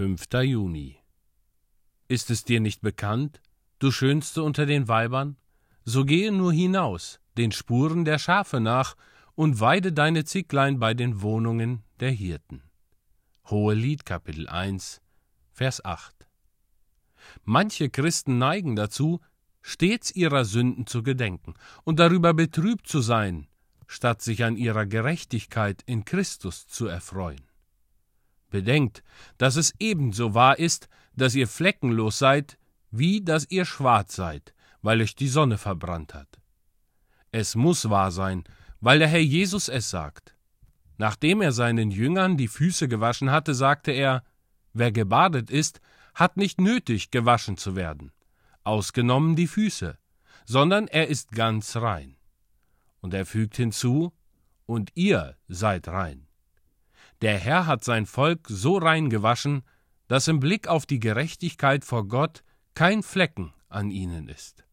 5. Juni. Ist es dir nicht bekannt, du Schönste unter den Weibern? So gehe nur hinaus, den Spuren der Schafe nach, und weide deine Zicklein bei den Wohnungen der Hirten. Hohelied, Kapitel 1, Vers 8. Manche Christen neigen dazu, stets ihrer Sünden zu gedenken und darüber betrübt zu sein, statt sich an ihrer Gerechtigkeit in Christus zu erfreuen. Bedenkt, dass es ebenso wahr ist, dass ihr fleckenlos seid, wie dass ihr schwarz seid, weil euch die Sonne verbrannt hat. Es muss wahr sein, weil der Herr Jesus es sagt. Nachdem er seinen Jüngern die Füße gewaschen hatte, sagte er, Wer gebadet ist, hat nicht nötig, gewaschen zu werden, ausgenommen die Füße, sondern er ist ganz rein. Und er fügt hinzu, Und ihr seid rein. Der Herr hat sein Volk so rein gewaschen, dass im Blick auf die Gerechtigkeit vor Gott kein Flecken an ihnen ist.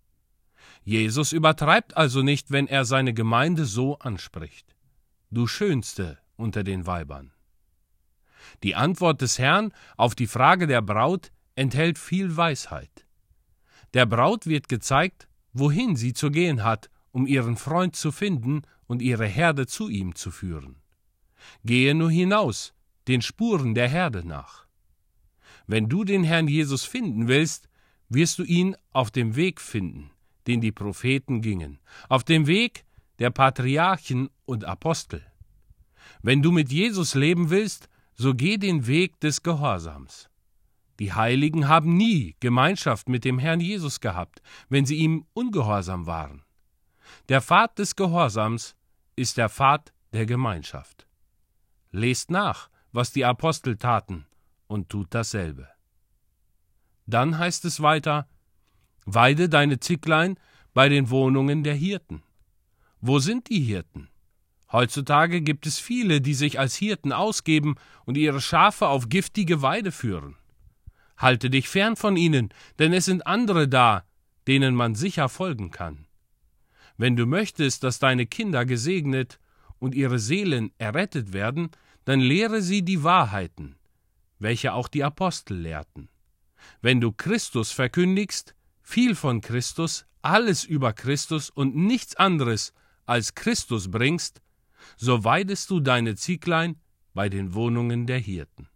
Jesus übertreibt also nicht, wenn er seine Gemeinde so anspricht. Du Schönste unter den Weibern. Die Antwort des Herrn auf die Frage der Braut enthält viel Weisheit. Der Braut wird gezeigt, wohin sie zu gehen hat, um ihren Freund zu finden und ihre Herde zu ihm zu führen. Gehe nur hinaus, den Spuren der Herde nach. Wenn du den Herrn Jesus finden willst, wirst du ihn auf dem Weg finden, den die Propheten gingen, auf dem Weg der Patriarchen und Apostel. Wenn du mit Jesus leben willst, so geh den Weg des Gehorsams. Die Heiligen haben nie Gemeinschaft mit dem Herrn Jesus gehabt, wenn sie ihm ungehorsam waren. Der Pfad des Gehorsams ist der Pfad der Gemeinschaft. Lest nach, was die Apostel taten, und tut dasselbe. Dann heißt es weiter, Weide deine Zicklein bei den Wohnungen der Hirten. Wo sind die Hirten? Heutzutage gibt es viele, die sich als Hirten ausgeben und ihre Schafe auf giftige Weide führen. Halte dich fern von ihnen, denn es sind andere da, denen man sicher folgen kann. Wenn du möchtest, dass deine Kinder gesegnet und ihre Seelen errettet werden, dann lehre sie die Wahrheiten, welche auch die Apostel lehrten. Wenn du Christus verkündigst, viel von Christus, alles über Christus und nichts anderes als Christus bringst, so weidest du deine Zieglein bei den Wohnungen der Hirten.